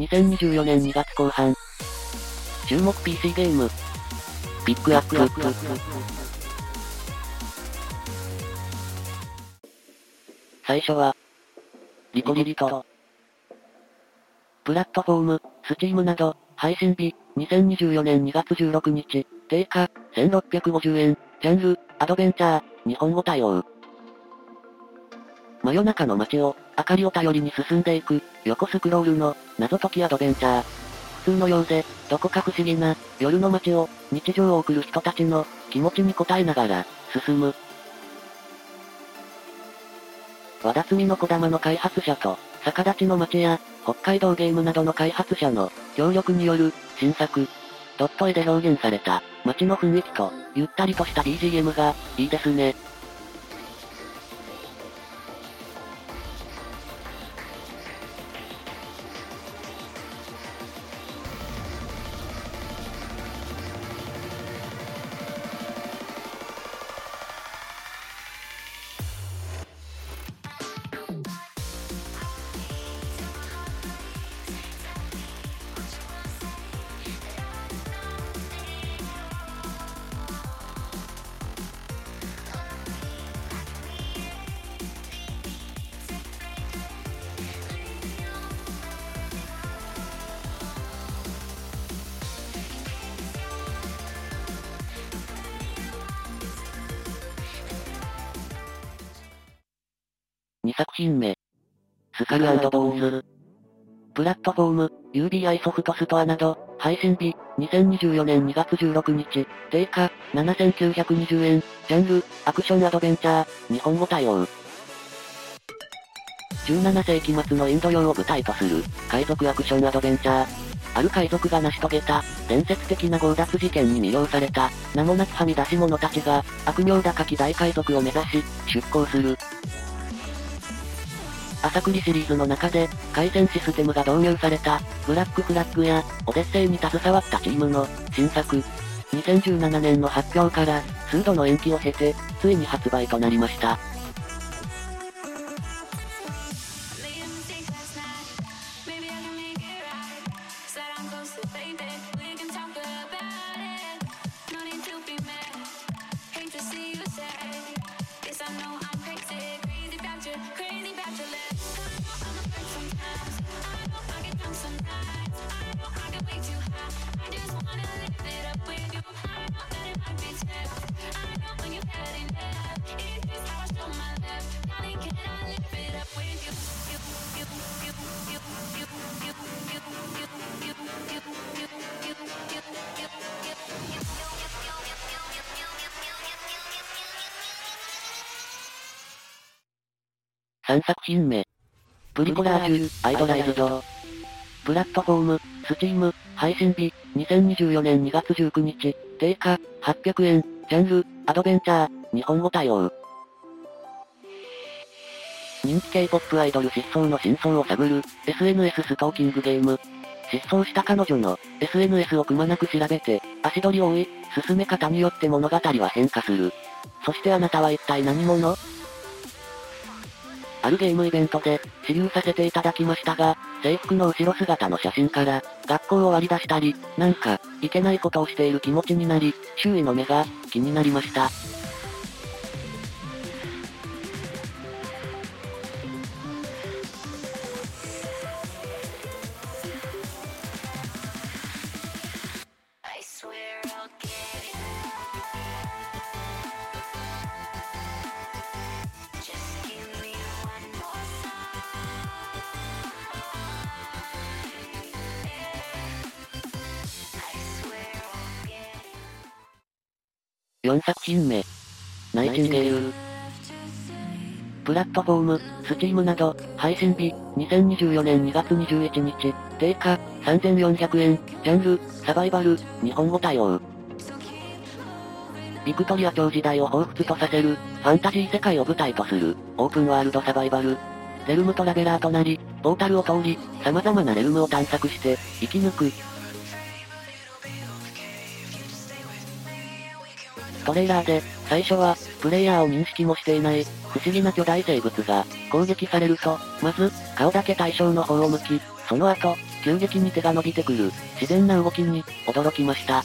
2024年2月後半。注目 PC ゲーム。ピックアップ。最初は、リコリリト。プラットフォーム、スチームなど、配信日、2024年2月16日、定価、1650円、ジャンル、アドベンチャー、日本語対応。真夜中の街を、明かりを頼りに進んでいく、横スクロールの、謎解きアドベンチャー。普通のようで、どこか不思議な、夜の街を、日常を送る人たちの、気持ちに応えながら、進む。和田摘の小玉の開発者と、逆立ちの街や、北海道ゲームなどの開発者の、協力による、新作。ドット絵で表現された、街の雰囲気と、ゆったりとした BGM が、いいですね。2作品目。スカルボーンズ。プラットフォーム、UBI ソフトストアなど、配信日、2024年2月16日、定価、7920円、ジャンル、アクションアドベンチャー、日本語対応。17世紀末のインド洋を舞台とする、海賊アクションアドベンチャー。ある海賊が成し遂げた、伝説的な強奪事件に魅了された、名もなきはみ出し者たちが、悪名高き大海賊を目指し、出航する。サクリシリーズの中で、回線システムが導入された、ブラックフラッグや、オデッセイに携わったチームの、新作。2017年の発表から、数度の延期を経て、ついに発売となりました。3作品目。プリコラージュ、アイドライズド。プラットフォーム、スチーム、配信日、2024年2月19日、定価、800円、ジャンル、アドベンチャー、日本語対応。人気 K-POP アイドル失踪の真相を探る、SNS ストーキングゲーム。失踪した彼女の、SNS をくまなく調べて、足取りを追い、進め方によって物語は変化する。そしてあなたは一体何者？あるゲームイベントで、支流させていただきましたが、制服の後ろ姿の写真から、学校を割り出したり、なんか、いけないことをしている気持ちになり、周囲の目が、気になりました。4作品目。ナイチンゲール。プラットフォーム、スチームなど、配信日、2024年2月21日、定価、3400円、ジャンル、サバイバル、日本語対応。ビクトリア朝時代を彷彿とさせる、ファンタジー世界を舞台とする、オープンワールドサバイバル。レルムトラベラーとなり、ポータルを通り、様々なレルムを探索して、生き抜く、トレーラーで、最初は、プレイヤーを認識もしていない、不思議な巨大生物が、攻撃されると、まず、顔だけ対象の方を向き、その後、急激に手が伸びてくる、自然な動きに、驚きました。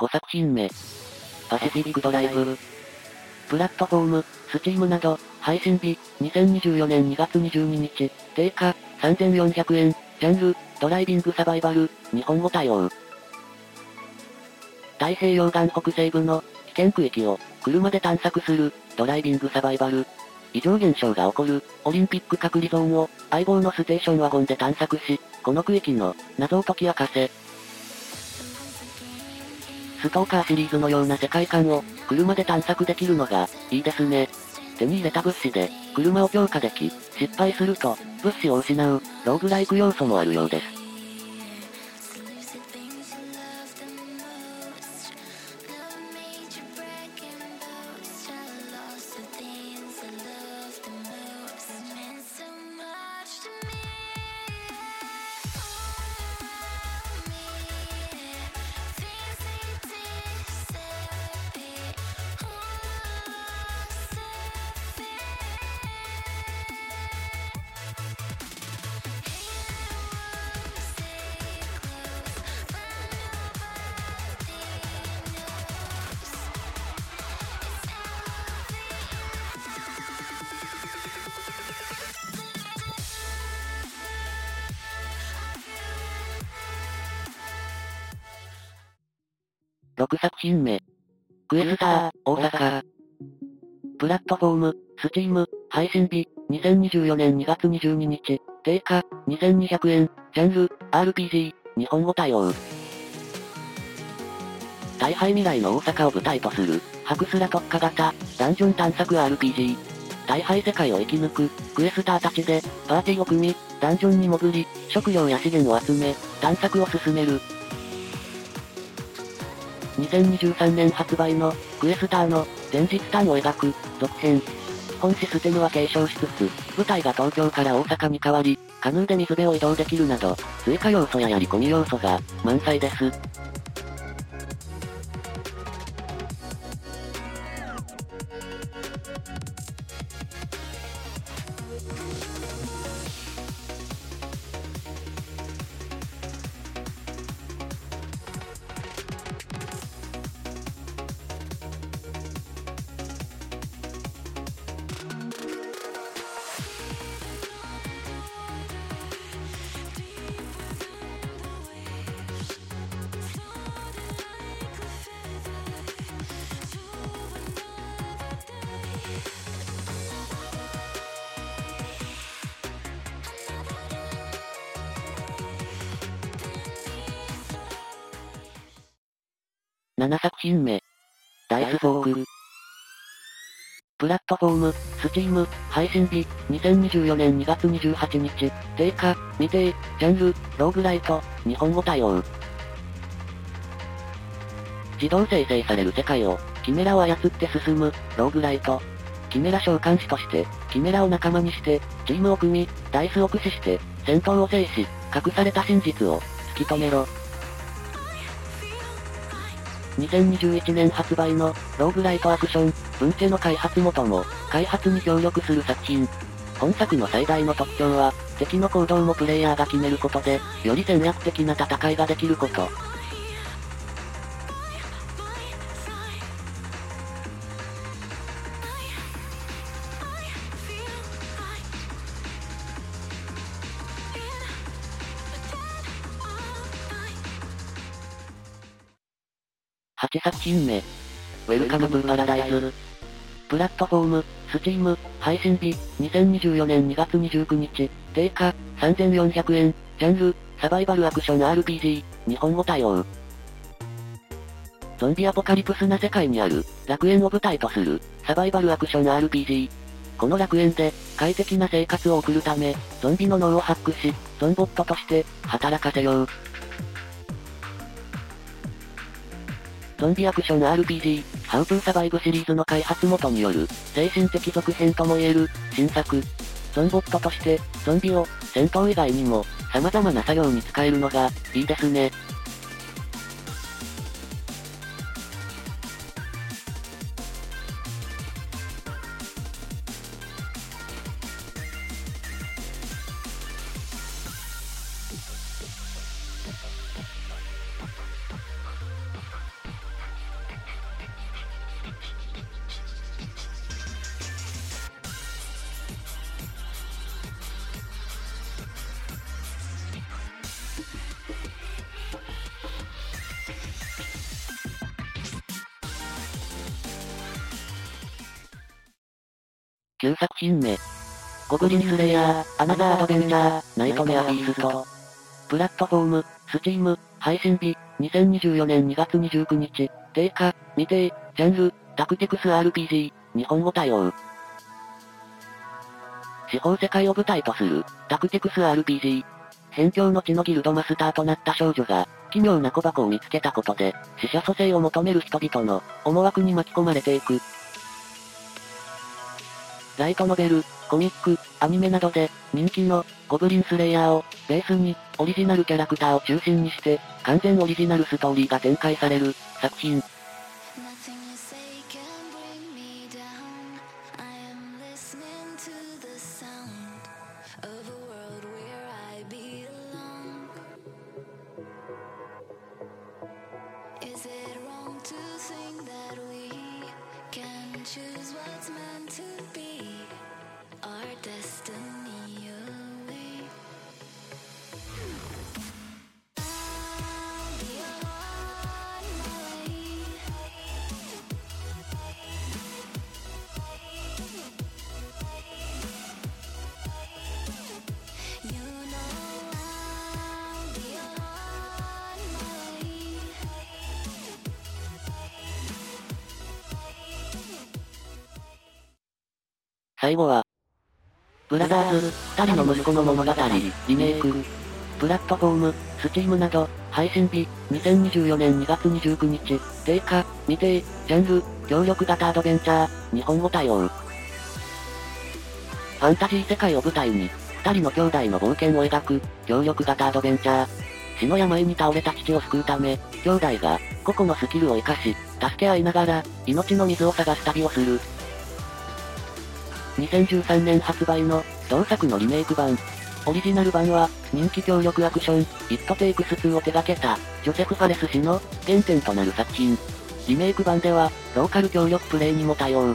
5作品目。パシフィックドライブ。プラットフォーム、スチームなど、配信日、2024年2月22日、定価、3400円、ジャンル、ドライビングサバイバル、日本語対応。太平洋岸北西部の危険区域を車で探索するドライビングサバイバル。異常現象が起こるオリンピック隔離ゾーンを相棒のステーションワゴンで探索し、この区域の謎を解き明かせ。ストーカーシリーズのような世界観を、車で探索できるのが、いいですね。手に入れた物資で、車を強化でき、失敗すると、物資を失う、ローグライク要素もあるようです。6作品目。クエスター、大阪。プラットフォーム、スチーム、配信日、2024年2月22日、定価、2200円、ジャンル、RPG、日本語対応。大敗未来の大阪を舞台とする、ハクスラ特化型、ダンジョン探索 RPG。大敗世界を生き抜く、クエスターたちで、パーティーを組み、ダンジョンに潜り、食料や資源を集め、探索を進める、2023年発売の、クエスターの、前日譚を描く、続編。本システムは継承しつつ、舞台が東京から大阪に変わり、カヌーで水辺を移動できるなど、追加要素ややり込み要素が、満載です。7作品目。ダイスフォーク。プラットフォーム、スチーム、配信日、2024年2月28日、定価、未定、ジャンル、ローグライト、日本語対応。自動生成される世界を、キメラを操って進む、ローグライト。キメラ召喚士として、キメラを仲間にして、チームを組み、ダイスを駆使して、戦闘を制し、隠された真実を、突き止めろ。2021年発売の、ローグライトアクション、ブンチェの開発元も、開発に協力する作品。本作の最大の特徴は、敵の行動もプレイヤーが決めることで、より戦略的な戦いができること。8作品目。ウェルカムブーパラダイズ。プラットフォーム、スチーム、配信日、2024年2月29日、定価、3400円。ジャンル、サバイバルアクション RPG、日本語対応。ゾンビアポカリプスな世界にある、楽園を舞台とする、サバイバルアクション RPG。この楽園で、快適な生活を送るため、ゾンビの脳をハックし、ゾンボットとして、働かせよう。ゾンビアクション RPG、ハウトゥーサバイブシリーズの開発元による、精神的続編とも言える、新作。ゾンボットとして、ゾンビを、戦闘以外にも、様々な作業に使えるのが、いいですね。9作品目。 GOBLIN SLAYER、ANOTHER ADVENTURER、NIGHTMARE FEAST。プラットフォーム、 Steam、配信日、2024年2月29日、定価、未定、ジャンル、タクティクス RPG、日本語対応。四方世界を舞台とする、タクティクス RPG。辺境の地のギルドマスターとなった少女が、奇妙な小箱を見つけたことで、死者蘇生を求める人々の、思惑に巻き込まれていく。ライトノベル、コミック、アニメなどで、人気の、ゴブリンスレイヤーを、ベースに、オリジナルキャラクターを中心にして、完全オリジナルストーリーが展開される、作品。最後は、ブラザーズ、二人の息子の物語、リメイク。プラットフォーム、スチームなど、配信日、2024年2月29日、定価、未定、ジャンル、協力型アドベンチャー、日本語対応。ファンタジー世界を舞台に、二人の兄弟の冒険を描く、協力型アドベンチャー。死の病に倒れた父を救うため、兄弟が、個々のスキルを活かし、助け合いながら、命の水を探す旅をする。2013年発売の、同作のリメイク版。オリジナル版は、人気協力アクション、イットテイクス2を手掛けた、ジョセフ・ファレス氏の、原点となる作品。リメイク版では、ローカル協力プレイにも対応。